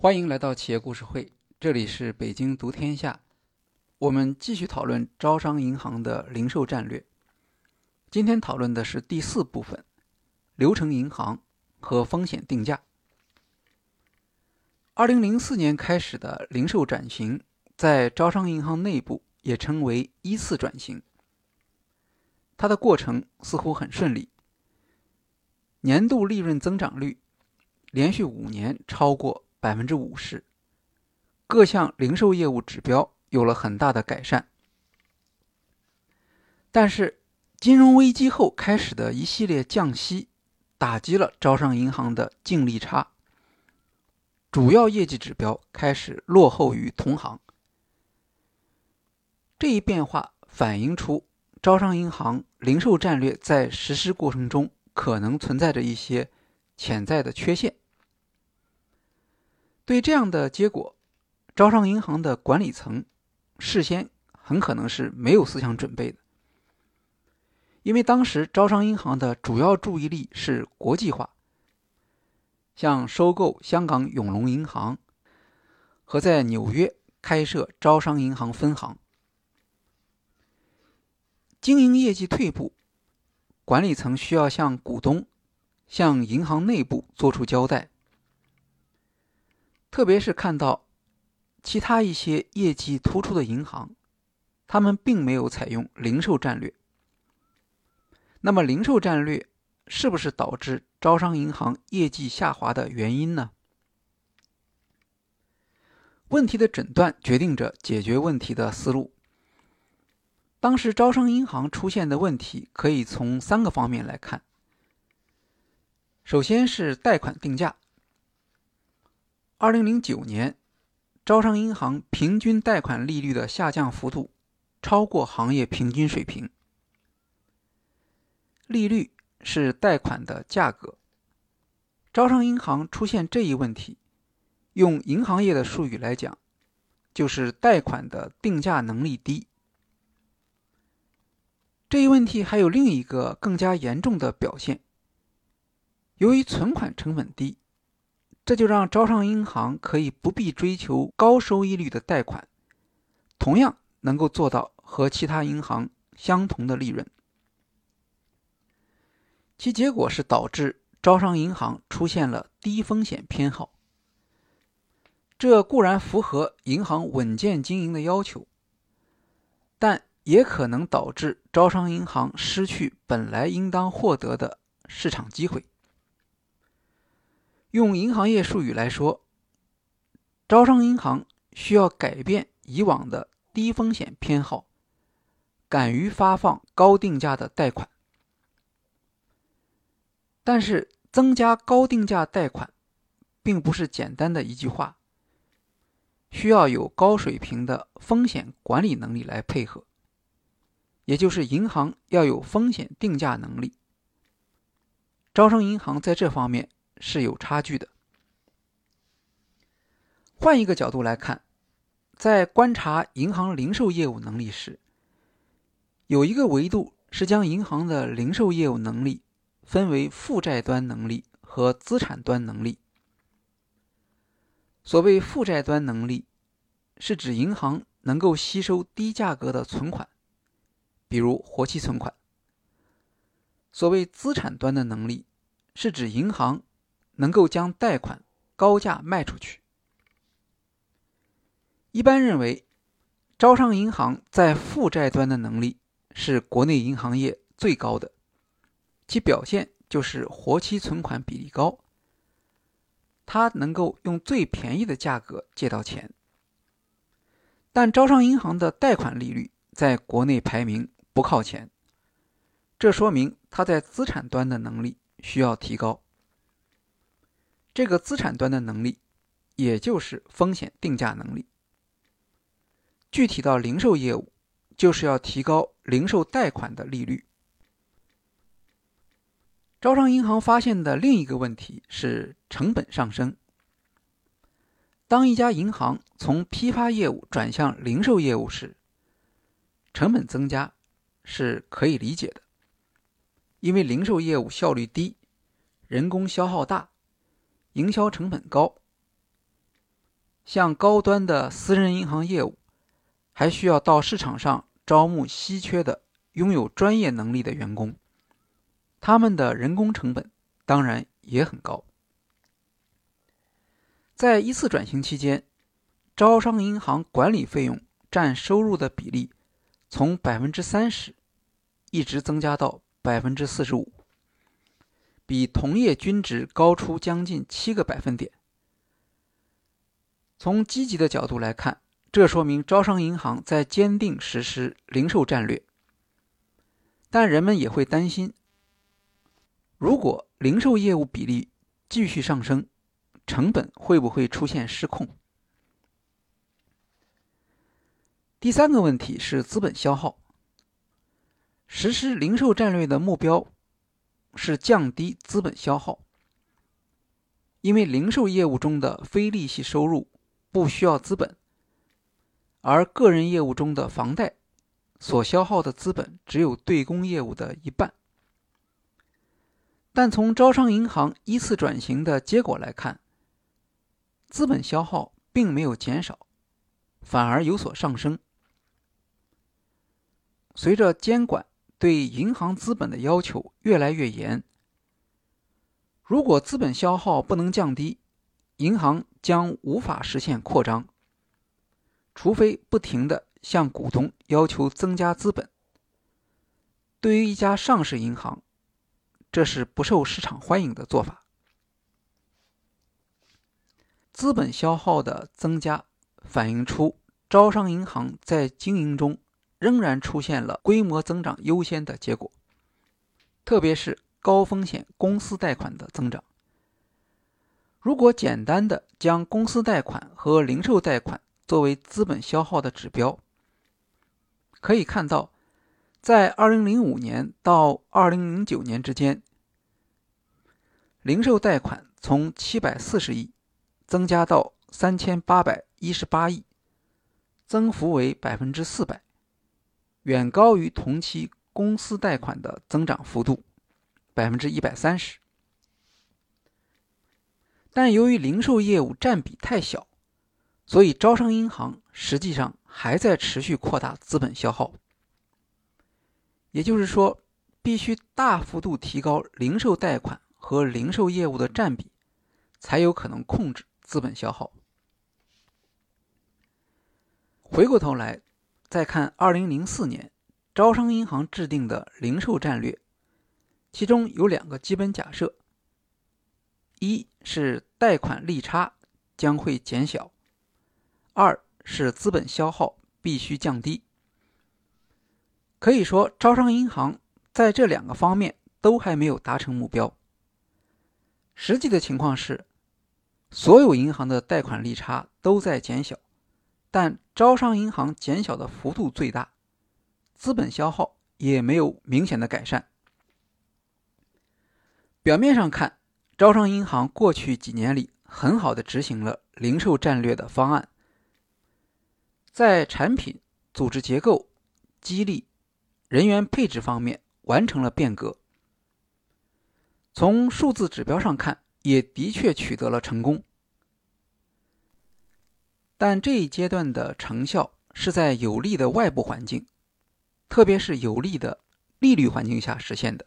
欢迎来到企业故事会，这里是北京读天下。我们继续讨论招商银行的零售战略。今天讨论的是第四部分：流程银行和风险定价。二零零四年开始的零售转型，在招商银行内部也称为依次转型。它的过程似乎很顺利，年度利润增长率连续五年超过百分之五十，各项零售业务指标有了很大的改善。但是，金融危机后开始的一系列降息，打击了招商银行的净利差，主要业绩指标开始落后于同行。这一变化反映出。招商银行零售战略在实施过程中可能存在着一些潜在的缺陷。对这样的结果，招商银行的管理层事先很可能是没有思想准备的，因为当时招商银行的主要注意力是国际化，像收购香港永隆银行和在纽约开设招商银行分行。经营业绩退步，管理层需要向股东、向银行内部做出交代。特别是看到其他一些业绩突出的银行，他们并没有采用零售战略。那么，零售战略是不是导致招商银行业绩下滑的原因呢？问题的诊断决定着解决问题的思路。当时招商银行出现的问题可以从三个方面来看。首先是贷款定价。二零零九年，招商银行平均贷款利率的下降幅度超过行业平均水平。利率是贷款的价格，招商银行出现这一问题，用银行业的术语来讲，就是贷款的定价能力低。这一问题还有另一个更加严重的表现。由于存款成本低，这就让招商银行可以不必追求高收益率的贷款，同样能够做到和其他银行相同的利润。其结果是导致招商银行出现了低风险偏好。这固然符合银行稳健经营的要求，但。也可能导致招商银行失去本来应当获得的市场机会。用银行业术语来说，招商银行需要改变以往的低风险偏好，敢于发放高定价的贷款。但是，增加高定价贷款，并不是简单的一句话，需要有高水平的风险管理能力来配合。也就是银行要有风险定价能力，招商银行在这方面是有差距的。换一个角度来看，在观察银行零售业务能力时，有一个维度是将银行的零售业务能力分为负债端能力和资产端能力。所谓负债端能力，是指银行能够吸收低价格的存款。比如活期存款。所谓资产端的能力，是指银行能够将贷款高价卖出去。一般认为，招商银行在负债端的能力是国内银行业最高的，其表现就是活期存款比例高，它能够用最便宜的价格借到钱。但招商银行的贷款利率在国内排名。不靠前，这说明他在资产端的能力需要提高。这个资产端的能力，也就是风险定价能力。具体到零售业务，就是要提高零售贷款的利率。招商银行发现的另一个问题是成本上升。当一家银行从批发业务转向零售业务时，成本增加。是可以理解的，因为零售业务效率低，人工消耗大，营销成本高。像高端的私人银行业务，还需要到市场上招募稀缺的、拥有专业能力的员工，他们的人工成本当然也很高。在一次转型期间，招商银行管理费用占收入的比例从百分之三十一直增加到百分之四十五，比同业均值高出将近七个百分点。从积极的角度来看，这说明招商银行在坚定实施零售战略。但人们也会担心，如果零售业务比例继续上升，成本会不会出现失控？第三个问题是资本消耗。实施零售战略的目标是降低资本消耗，因为零售业务中的非利息收入。不需要资本，而个人业务中的房贷所消耗的资本只有对公业务的一半。但从招商银行依次转型的结果来看，资本消耗并没有减少，反而有所上升。随着监管对银行资本的要求越来越严，如果资本消耗不能降低，银行将无法实现扩张，除非不停的向股东要求增加资本。对于一家上市银行，这是不受市场欢迎的做法。资本消耗的增加，反映出招商银行在经营中仍然出现了规模增长优先的结果，特别是高风险公司贷款的增长。如果简单的将公司贷款和零售贷款作为资本消耗的指标，可以看到，在2005年到2009年之间，零售贷款从740亿增加到3818亿，增幅为百分之四百，远高于同期公司贷款的增长幅度百分之一百三十。但由于零售业务占比太小，所以招商银行实际上还在持续扩大资本消耗。也就是说，必须大幅度提高零售贷款和零售业务的占比，才有可能控制资本消耗。回过头来再看2004年招商银行制定的零售战略，其中有两个基本假设：一。是贷款利差将会减小，二是资本消耗必须降低。可以说，招商银行在这两个方面都还没有达成目标。实际的情况是，所有银行的贷款利差都在减小，但招商银行减小的幅度最大，资本消耗也没有明显的改善。表面上看。招商银行过去几年里很好的执行了零售战略的方案，在产品、组织结构、激励、人员配置方面完成了变革。从数字指标上看，也的确取得了成功。但这一阶段的成效是在有利的外部环境，特别是有利的利率环境下实现的。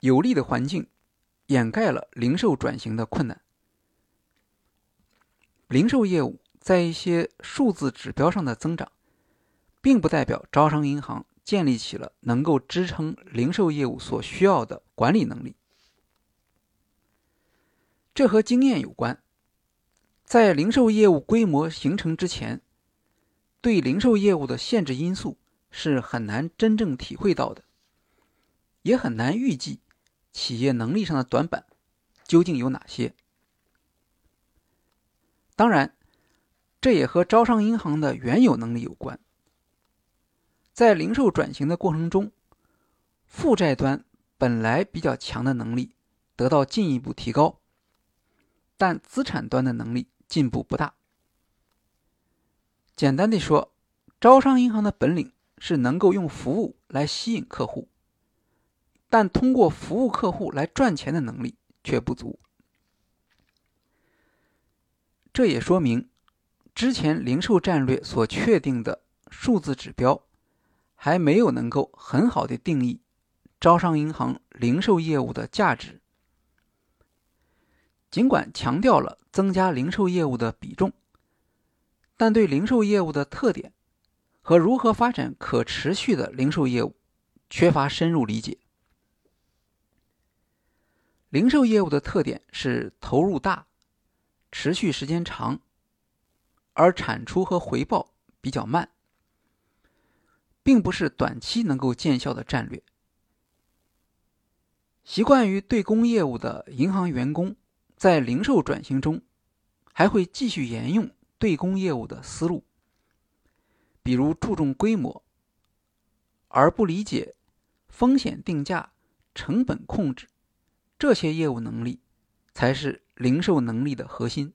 有利的环境掩盖了零售转型的困难。零售业务在一些数字指标上的增长，并不代表招商银行建立起了能够支撑零售业务所需要的管理能力。这和经验有关。在零售业务规模形成之前，对零售业务的限制因素是很难真正体会到的，也很难预计。企业能力上的短板究竟有哪些？当然，这也和招商银行的原有能力有关。在零售转型的过程中，负债端本来比较强的能力得到进一步提高，但资产端的能力进步不大。简单的说，招商银行的本领是能够用服务来吸引客户。但通过服务客户来赚钱的能力却不足。这也说明，之前零售战略所确定的数字指标，还没有能够很好的定义招商银行零售业务的价值。尽管强调了增加零售业务的比重，但对零售业务的特点和如何发展可持续的零售业务缺乏深入理解。零售业务的特点是投入大。持续时间长，而产出和回报比较慢，并不是短期能够见效的战略。习惯于对公业务的银行员工，在零售转型中，还会继续沿用对公业务的思路，比如注重规模，而不理解风险定价、成本控制这些业务能力，才是。零售能力的核心。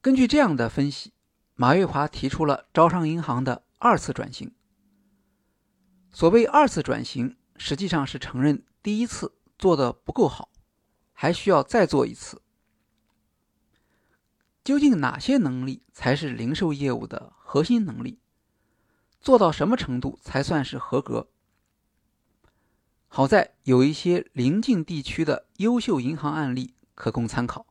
根据这样的分析，马月华提出了招商银行的。二次转型，所谓二次转型，实际上是承认第一次做的不够好，还需要再做一次。究竟哪些能力才是零售业务的核心能力？做到什么程度才算是合格？好在有一些邻近地区的优秀银行案例可供参考，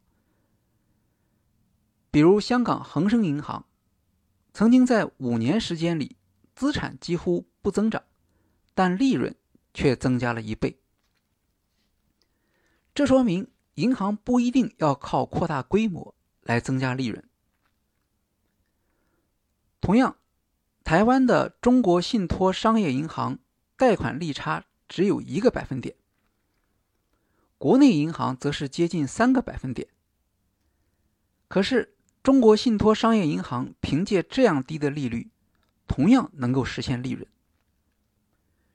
比如香港恒生银行。曾经在五年时间里，资产几乎不增长，但利润却增加了一倍。这说明银行不一定要靠扩大规模来增加利润。同样，台湾的中国信托商业银行贷款利差只有一个百分点，国内银行则是接近三个百分点。可是。中国信托商业银行凭借这样低的利率，同样能够实现利润。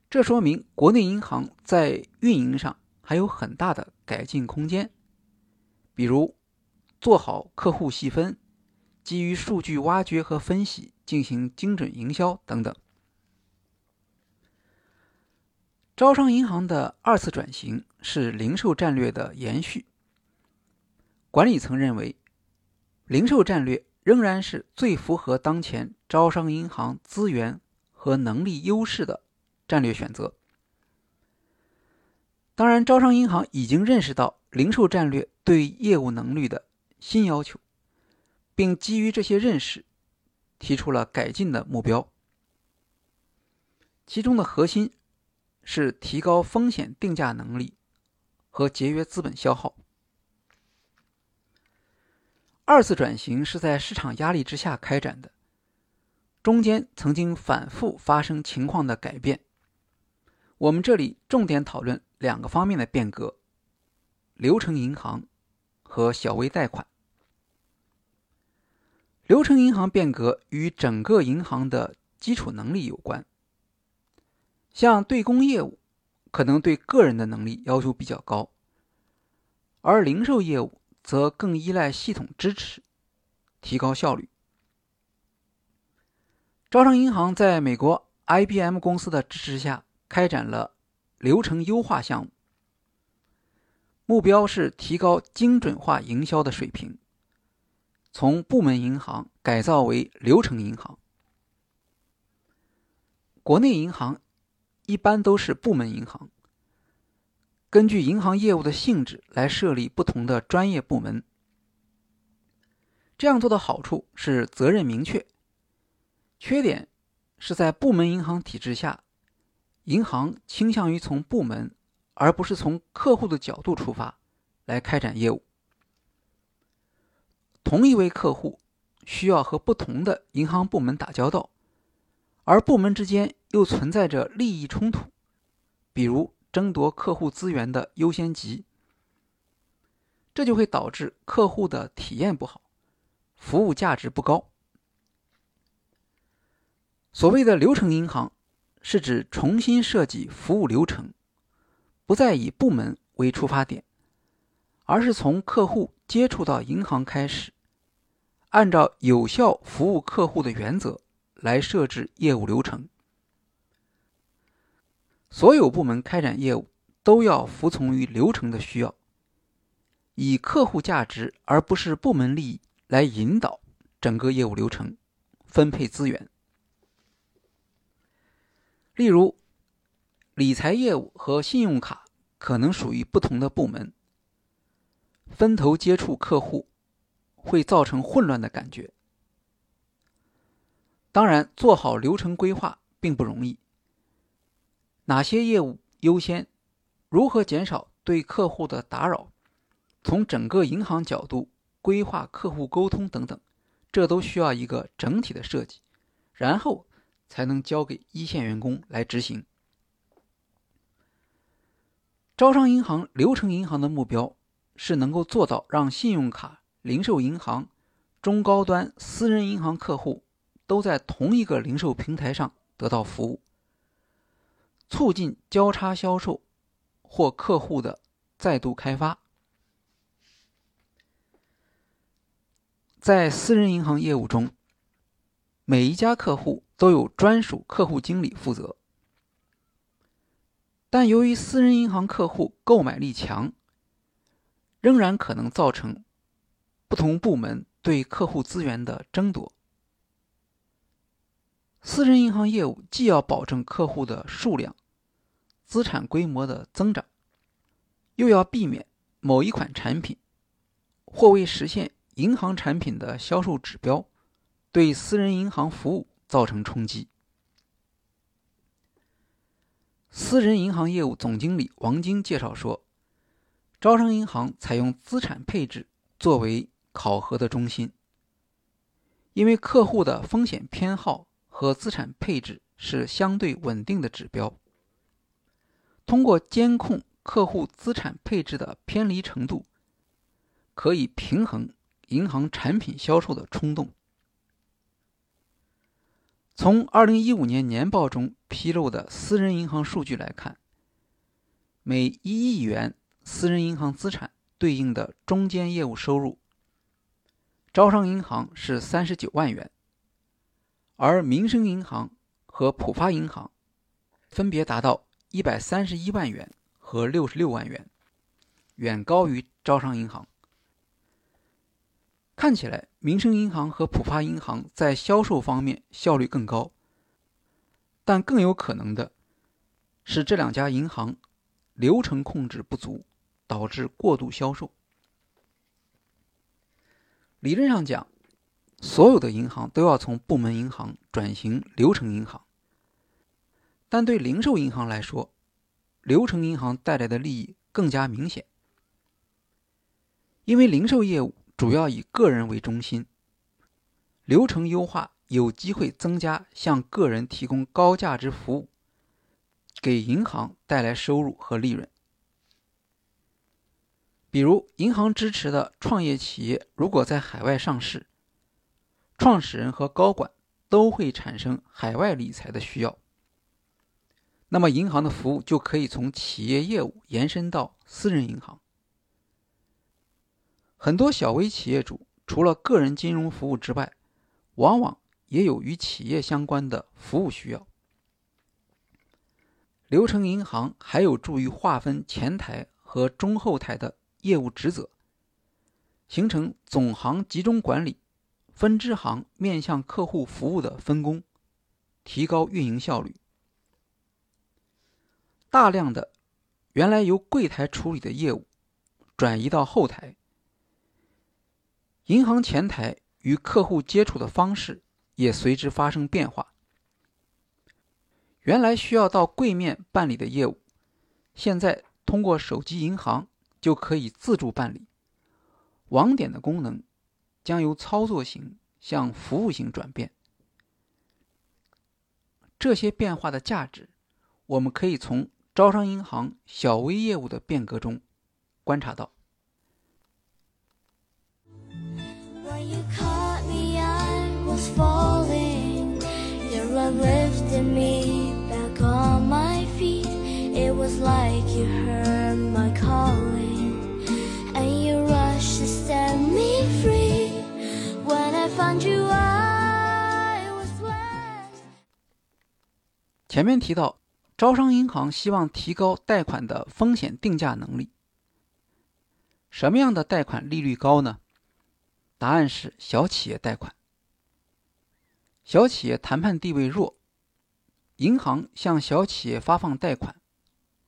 这说明国内银行在运营上还有很大的改进空间，比如做好客户细分，基于数据挖掘和分析进行精准营销等等。招商银行的二次转型是零售战略的延续，管理层认为。零售战略仍然是最符合当前招商银行资源和能力优势的战略选择。当然，招商银行已经认识到零售战略对业务能力的新要求，并基于这些认识，提出了改进的目标。其中的核心是提高风险定价能力和节约资本消耗。二次转型是在市场压力之下开展的，中间曾经反复发生情况的改变。我们这里重点讨论两个方面的变革：流程银行和小微贷款。流程银行变革与整个银行的基础能力有关，像对公业务，可能对个人的能力要求比较高，而零售业务。则更依赖系统支持，提高效率。招商银行在美国 IBM 公司的支持下，开展了流程优化项目，目标是提高精准化营销的水平，从部门银行改造为流程银行。国内银行一般都是部门银行。根据银行业务的性质来设立不同的专业部门，这样做的好处是责任明确，缺点是在部门银行体制下，银行倾向于从部门而不是从客户的角度出发来开展业务。同一位客户需要和不同的银行部门打交道，而部门之间又存在着利益冲突，比如。争夺客户资源的优先级，这就会导致客户的体验不好，服务价值不高。所谓的流程银行，是指重新设计服务流程，不再以部门为出发点，而是从客户接触到银行开始，按照有效服务客户的原则来设置业务流程。所有部门开展业务都要服从于流程的需要，以客户价值而不是部门利益来引导整个业务流程，分配资源。例如，理财业务和信用卡可能属于不同的部门，分头接触客户，会造成混乱的感觉。当然，做好流程规划并不容易。哪些业务优先？如何减少对客户的打扰？从整个银行角度规划客户沟通等等，这都需要一个整体的设计，然后才能交给一线员工来执行。招商银行流程银行的目标是能够做到让信用卡、零售银行、中高端私人银行客户都在同一个零售平台上得到服务。促进交叉销售或客户的再度开发。在私人银行业务中，每一家客户都有专属客户经理负责。但由于私人银行客户购买力强，仍然可能造成不同部门对客户资源的争夺。私人银行业务既要保证客户的数量、资产规模的增长，又要避免某一款产品或为实现银行产品的销售指标，对私人银行服务造成冲击。私人银行业务总经理王晶介绍说，招商银行采用资产配置作为考核的中心，因为客户的风险偏好。和资产配置是相对稳定的指标。通过监控客户资产配置的偏离程度，可以平衡银行产品销售的冲动。从二零一五年年报中披露的私人银行数据来看，每一亿元私人银行资产对应的中间业务收入，招商银行是三十九万元。而民生银行和浦发银行分别达到一百三十一万元和六十六万元，远高于招商银行。看起来，民生银行和浦发银行在销售方面效率更高，但更有可能的是这两家银行流程控制不足，导致过度销售。理论上讲。所有的银行都要从部门银行转型流程银行，但对零售银行来说，流程银行带来的利益更加明显，因为零售业务主要以个人为中心，流程优化有机会增加向个人提供高价值服务，给银行带来收入和利润。比如，银行支持的创业企业如果在海外上市。创始人和高管都会产生海外理财的需要，那么银行的服务就可以从企业业务延伸到私人银行。很多小微企业主除了个人金融服务之外，往往也有与企业相关的服务需要。流程银行还有助于划分前台和中后台的业务职责，形成总行集中管理。分支行面向客户服务的分工，提高运营效率。大量的原来由柜台处理的业务转移到后台，银行前台与客户接触的方式也随之发生变化。原来需要到柜面办理的业务，现在通过手机银行就可以自助办理。网点的功能。将由操作型向服务型转变。这些变化的价值，我们可以从招商银行小微业务的变革中观察到。Lifted me back on my feet. It was like you heard my. 前面提到，招商银行希望提高贷款的风险定价能力。什么样的贷款利率高呢？答案是小企业贷款。小企业谈判地位弱，银行向小企业发放贷款，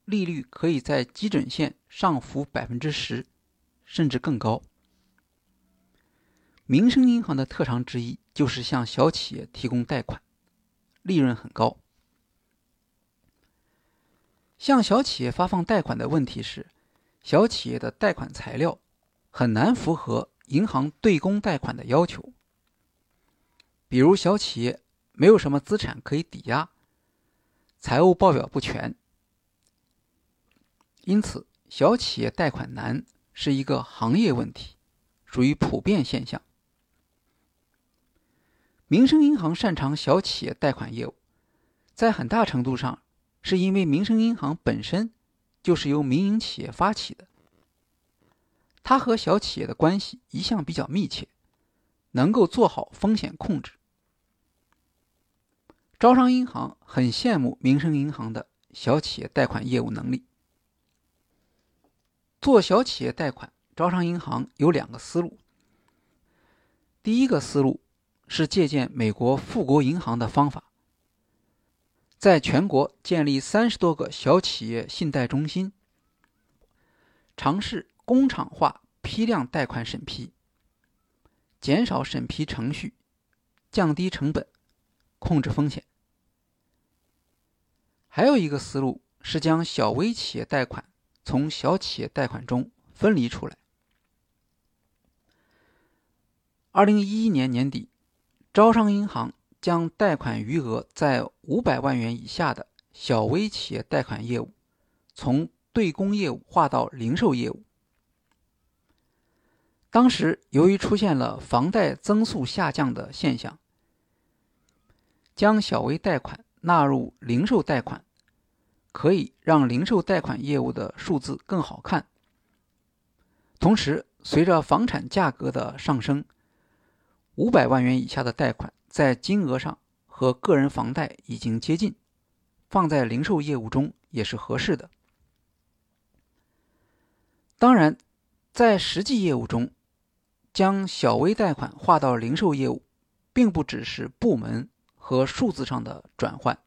利率可以在基准线上浮百分之十，甚至更高。民生银行的特长之一就是向小企业提供贷款，利润很高。向小企业发放贷款的问题是，小企业的贷款材料很难符合银行对公贷款的要求。比如，小企业没有什么资产可以抵押，财务报表不全，因此小企业贷款难是一个行业问题，属于普遍现象。民生银行擅长小企业贷款业务，在很大程度上是因为民生银行本身就是由民营企业发起的，它和小企业的关系一向比较密切，能够做好风险控制。招商银行很羡慕民生银行的小企业贷款业务能力。做小企业贷款，招商银行有两个思路。第一个思路。是借鉴美国富国银行的方法，在全国建立三十多个小企业信贷中心，尝试工厂化批量贷款审批，减少审批程序，降低成本，控制风险。还有一个思路是将小微企业贷款从小企业贷款中分离出来。二零一一年年底。招商银行将贷款余额在五百万元以下的小微企业贷款业务，从对公业务划到零售业务。当时由于出现了房贷增速下降的现象，将小微贷款纳入零售贷款，可以让零售贷款业务的数字更好看。同时，随着房产价格的上升。五百万元以下的贷款，在金额上和个人房贷已经接近，放在零售业务中也是合适的。当然，在实际业务中，将小微贷款划到零售业务，并不只是部门和数字上的转换。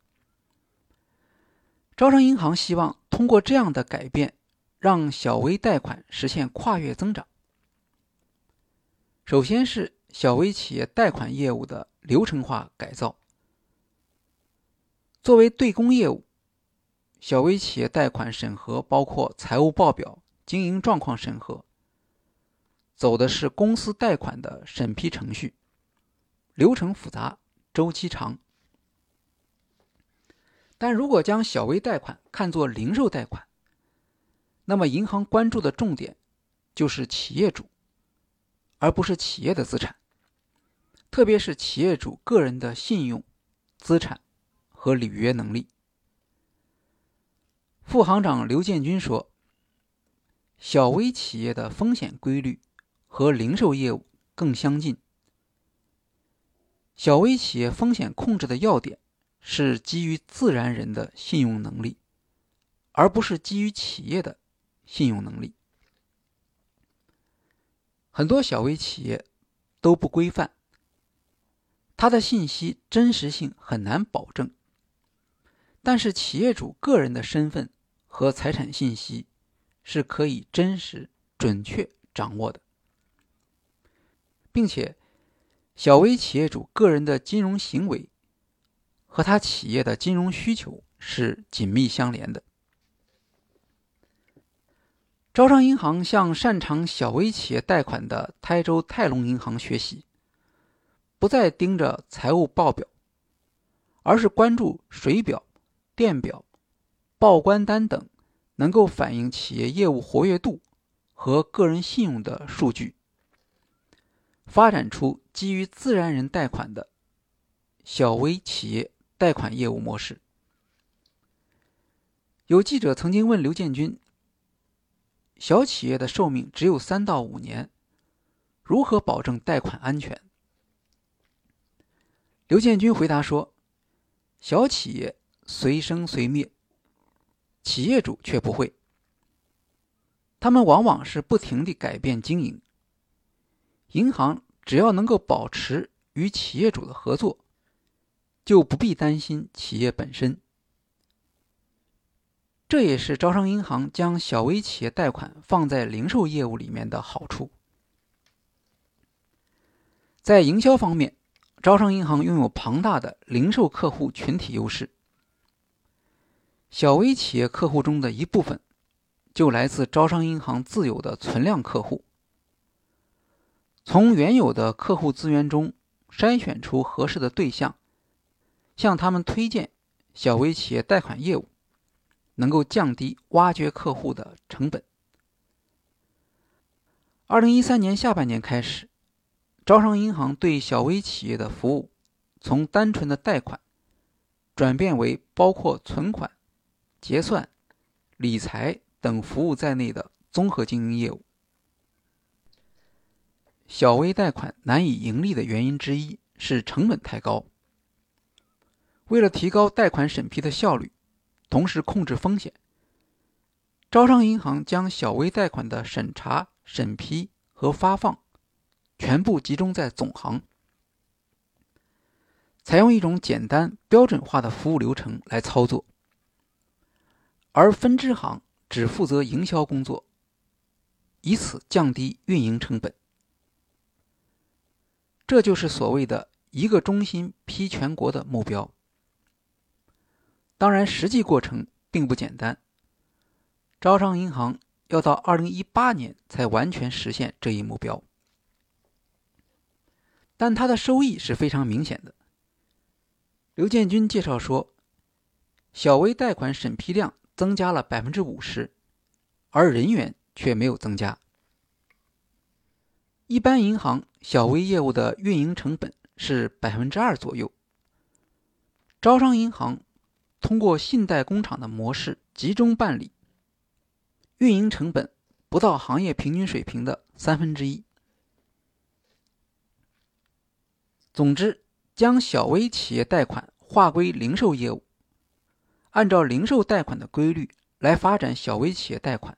招商银行希望通过这样的改变，让小微贷款实现跨越增长。首先是。小微企业贷款业务的流程化改造。作为对公业务，小微企业贷款审核包括财务报表、经营状况审核，走的是公司贷款的审批程序，流程复杂，周期长。但如果将小微贷款看作零售贷款，那么银行关注的重点就是企业主，而不是企业的资产。特别是企业主个人的信用、资产和履约能力。副行长刘建军说：“小微企业的风险规律和零售业务更相近。小微企业风险控制的要点是基于自然人的信用能力，而不是基于企业的信用能力。很多小微企业都不规范。”他的信息真实性很难保证，但是企业主个人的身份和财产信息是可以真实、准确掌握的，并且小微企业主个人的金融行为和他企业的金融需求是紧密相连的。招商银行向擅长小微企业贷款的台州泰隆银行学习。不再盯着财务报表，而是关注水表、电表、报关单等能够反映企业业务活跃度和个人信用的数据，发展出基于自然人贷款的小微企业贷款业务模式。有记者曾经问刘建军：“小企业的寿命只有三到五年，如何保证贷款安全？”刘建军回答说：“小企业随生随灭，企业主却不会。他们往往是不停地改变经营。银行只要能够保持与企业主的合作，就不必担心企业本身。这也是招商银行将小微企业贷款放在零售业务里面的好处。在营销方面，招商银行拥有庞大的零售客户群体优势。小微企业客户中的一部分，就来自招商银行自有的存量客户。从原有的客户资源中筛选出合适的对象，向他们推荐小微企业贷款业务，能够降低挖掘客户的成本。二零一三年下半年开始，招商银行对小微企业的服务从单纯的贷款转变为包括存款、结算、理财等服务在内的综合经营业务。小微贷款难以盈利的原因之一是成本太高。为了提高贷款审批的效率，同时控制风险，招商银行将小微贷款的审查、审批和发放全部集中在总行，采用一种简单标准化的服务流程来操作，而分支行只负责营销工作，以此降低运营成本。这就是所谓的一个中心批全国的目标。当然，实际过程并不简单。招商银行要到二零一八年才完全实现这一目标，但它的收益是非常明显的。刘建军介绍说，小微贷款审批量增加了百分之五十，而人员却没有增加。一般银行小微业务的运营成本是百分之二左右。招商银行通过信贷工厂的模式集中办理，运营成本不到行业平均水平的三分之一。总之，将小微企业贷款划归零售业务，按照零售贷款的规律来发展小微企业贷款，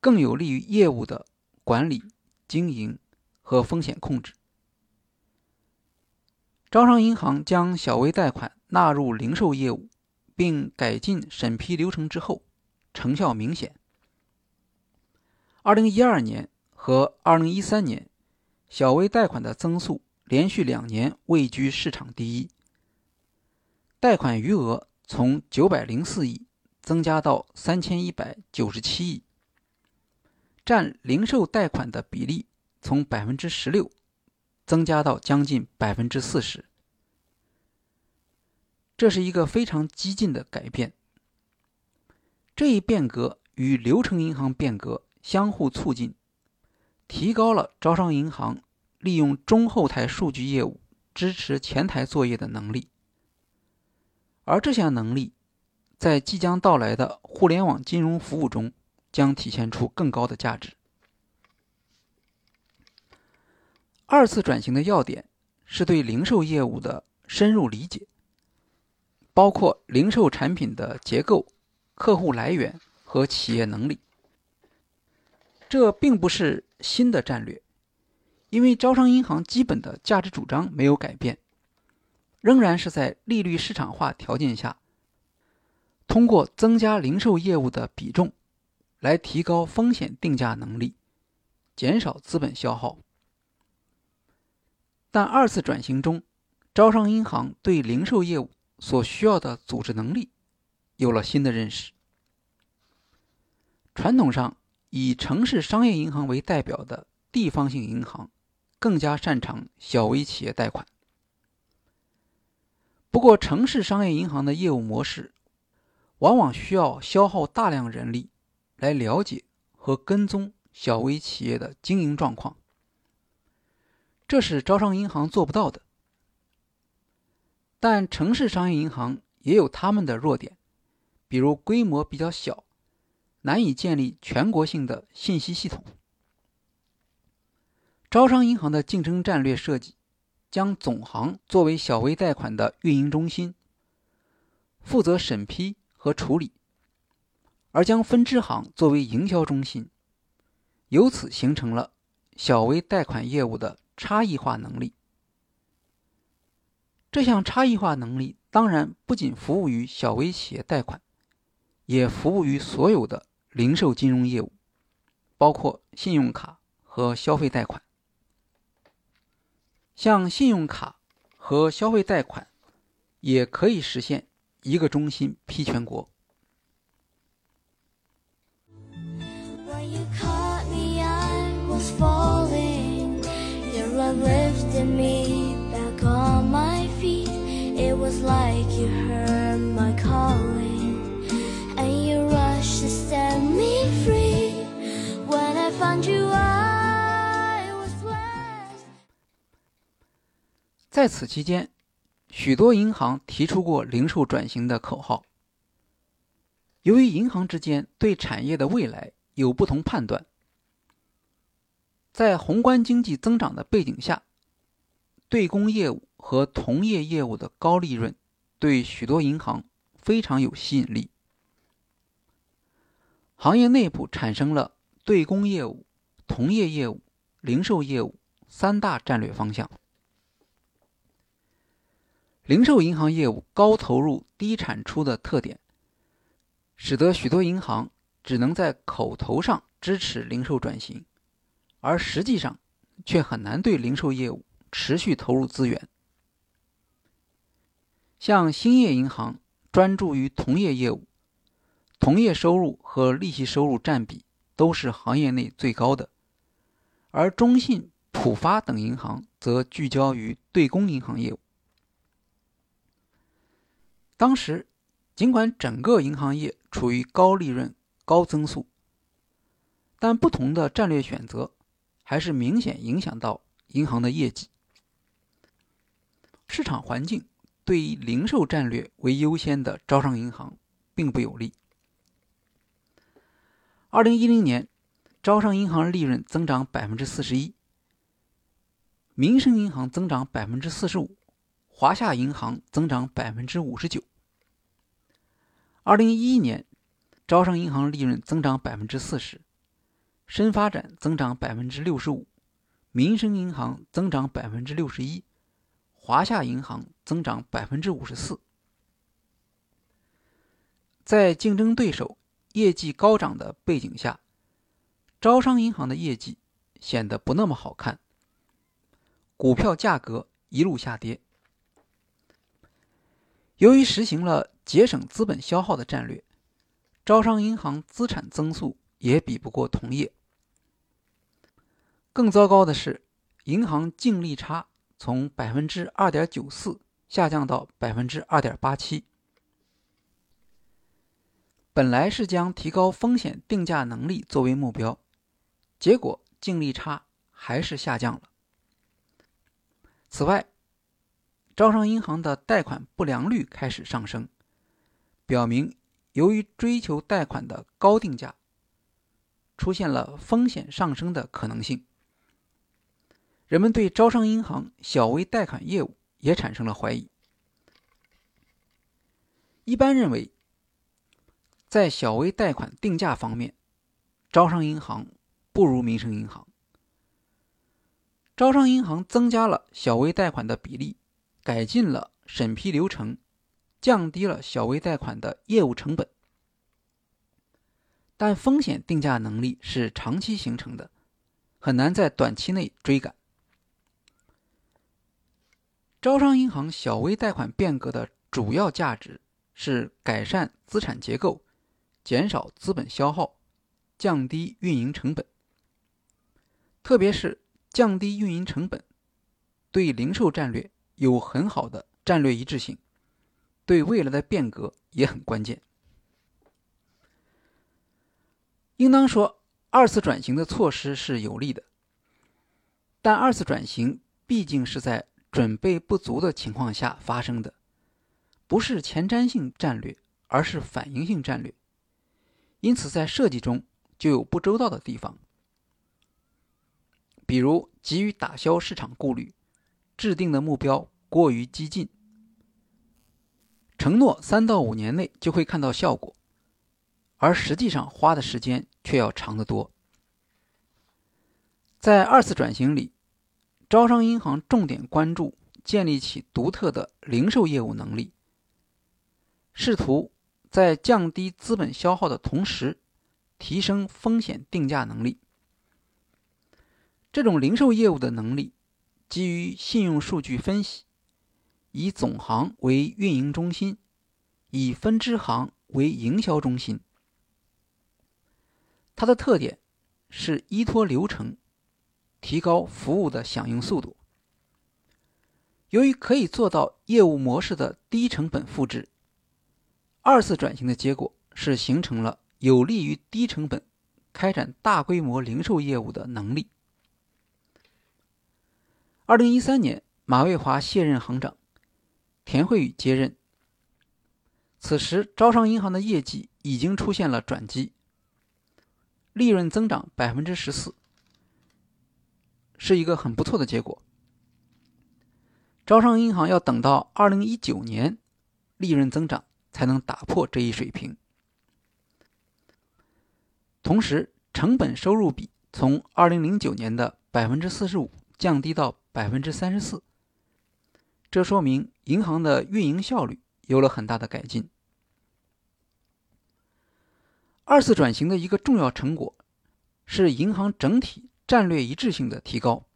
更有利于业务的管理。经营和风险控制。招商银行将小微贷款纳入零售业务，并改进审批流程之后，成效明显。二零一二年和二零一三年，小微贷款的增速连续两年位居市场第一，贷款余额从九百零四亿增加到三千一百九十七亿。占零售贷款的比例从百分之十六增加到将近百分之四十，这是一个非常激进的改变。这一变革与流程银行变革相互促进，提高了招商银行利用中后台数据业务支持前台作业的能力，而这项能力在即将到来的互联网金融服务中。将体现出更高的价值。二次转型的要点是对零售业务的深入理解，包括零售产品的结构、客户来源和企业能力。这并不是新的战略，因为招商银行基本的价值主张没有改变，仍然是在利率市场化条件下，通过增加零售业务的比重。来提高风险定价能力，减少资本消耗。但二次转型中，招商银行对零售业务所需要的组织能力有了新的认识。传统上以城市商业银行为代表的地方性银行，更加擅长小微企业贷款。不过，城市商业银行的业务模式往往需要消耗大量人力。来了解和跟踪小微企业的经营状况，这是招商银行做不到的。但城市商业银行也有他们的弱点，比如规模比较小，难以建立全国性的信息系统。招商银行的竞争战略设计，将总行作为小微贷款的运营中心，负责审批和处理，而将分支行作为营销中心，由此形成了小微贷款业务的差异化能力。这项差异化能力当然不仅服务于小微企业贷款，也服务于所有的零售金融业务，包括信用卡和消费贷款。像信用卡和消费贷款，也可以实现一个中心批全国。在此期间，许多银行提出过零售转型的口号。由于银行之间对产业的未来有不同判断，在宏观经济增长的背景下，对公业务和同业业务的高利润对许多银行非常有吸引力。行业内部产生了对公业务、同业业务、零售业务三大战略方向。零售银行业务高投入、低产出的特点，使得许多银行只能在口头上支持零售转型，而实际上却很难对零售业务持续投入资源。像兴业银行专注于同业业务，同业收入和利息收入占比都是行业内最高的，而中信、浦发等银行则聚焦于对公银行业务。当时，尽管整个银行业处于高利润、高增速，但不同的战略选择还是明显影响到银行的业绩。市场环境对以零售战略为优先的招商银行并不有利。二零一零年，招商银行利润增长百分之四十一，民生银行增长百分之四十五，华夏银行增长百分之五十九。二零一一年，招商银行利润增长百分之四十，深发展增长百分之六十五，民生银行增长百分之六十一，华夏银行增长百分之五十四。在竞争对手业绩高涨的背景下，招商银行的业绩显得不那么好看，股票价格一路下跌。由于实行了节省资本消耗的战略，招商银行资产增速也比不过同业。更糟糕的是，银行净利差从百分之二点九四下降到百分之二点八七。本来是将提高风险定价能力作为目标，结果净利差还是下降了。此外，招商银行的贷款不良率开始上升，表明由于追求贷款的高定价，出现了风险上升的可能性。人们对招商银行小微贷款业务也产生了怀疑。一般认为，在小微贷款定价方面，招商银行不如民生银行。招商银行增加了小微贷款的比例。改进了审批流程，降低了小微贷款的业务成本，但风险定价能力是长期形成的，很难在短期内追赶。招商银行小微贷款变革的主要价值是改善资产结构，减少资本消耗，降低运营成本，特别是降低运营成本，对零售战略。有很好的战略一致性，对未来的变革也很关键。应当说，二次转型的措施是有利的，但二次转型毕竟是在准备不足的情况下发生的，不是前瞻性战略，而是反应性战略，因此在设计中就有不周到的地方，比如急于打消市场顾虑。制定的目标过于激进。承诺三到五年内就会看到效果，而实际上花的时间却要长得多。在二次转型里，招商银行重点关注建立起独特的零售业务能力，试图在降低资本消耗的同时，提升风险定价能力。这种零售业务的能力基于信用数据分析，以总行为运营中心，以分支行为营销中心。它的特点是依托流程。提高服务的响应速度。由于可以做到业务模式的低成本复制，二次转型的结果是形成了有利于低成本开展大规模零售业务的能力。二零一三年，马卫华卸任行长，田慧宇接任。此时，招商银行的业绩已经出现了转机，利润增长百分之十四。是一个很不错的结果。招商银行要等到二零一九年，利润增长才能打破这一水平。同时，成本收入比从二零零九年的百分之四十五降低到百分之三十四，这说明银行的运营效率有了很大的改进。二次转型的一个重要成果是银行整体。战略一致性的提高，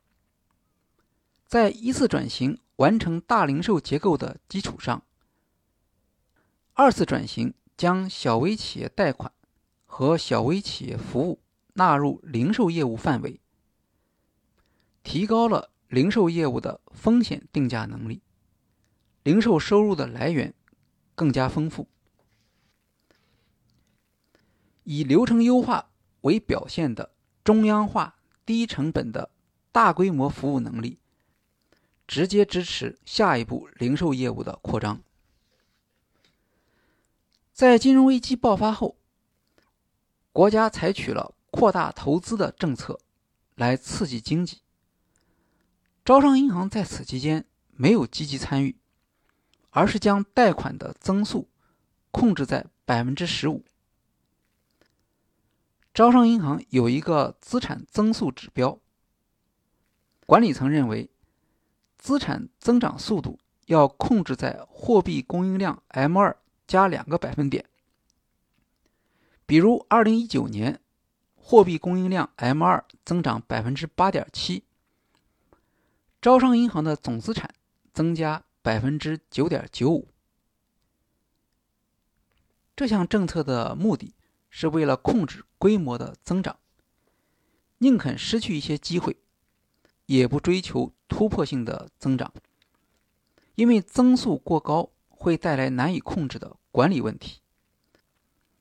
在一次转型完成大零售结构的基础上，二次转型将小微企业贷款和小微企业服务纳入零售业务范围，提高了零售业务的风险定价能力，零售收入的来源更加丰富。以流程优化为表现的中央化。低成本的大规模服务能力，直接支持下一步零售业务的扩张。在金融危机爆发后，国家采取了扩大投资的政策来刺激经济。招商银行在此期间没有积极参与，而是将贷款的增速控制在百分之十五。招商银行有一个资产增速指标，管理层认为，资产增长速度要控制在货币供应量 M 二加两个百分点。比如，二零一九年货币供应量 M 二增长百分之八点七，招商银行的总资产增加百分之九点九五。这项政策的目的。是为了控制规模的增长，宁肯失去一些机会，也不追求突破性的增长，因为增速过高会带来难以控制的管理问题。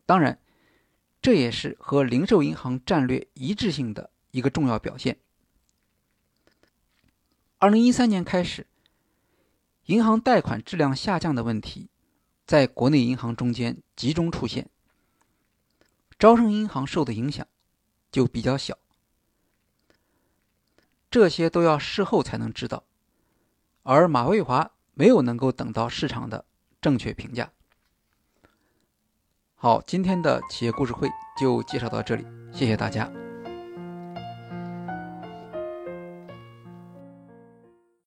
当然，这也是和零售银行战略一致性的一个重要表现。二零一三年开始，银行贷款质量下降的问题，在国内银行中间集中出现。招商银行受的影响就比较小，这些都要事后才能知道，而马卫华没有能够等到市场的正确评价。好，今天的企业故事会就介绍到这里，谢谢大家。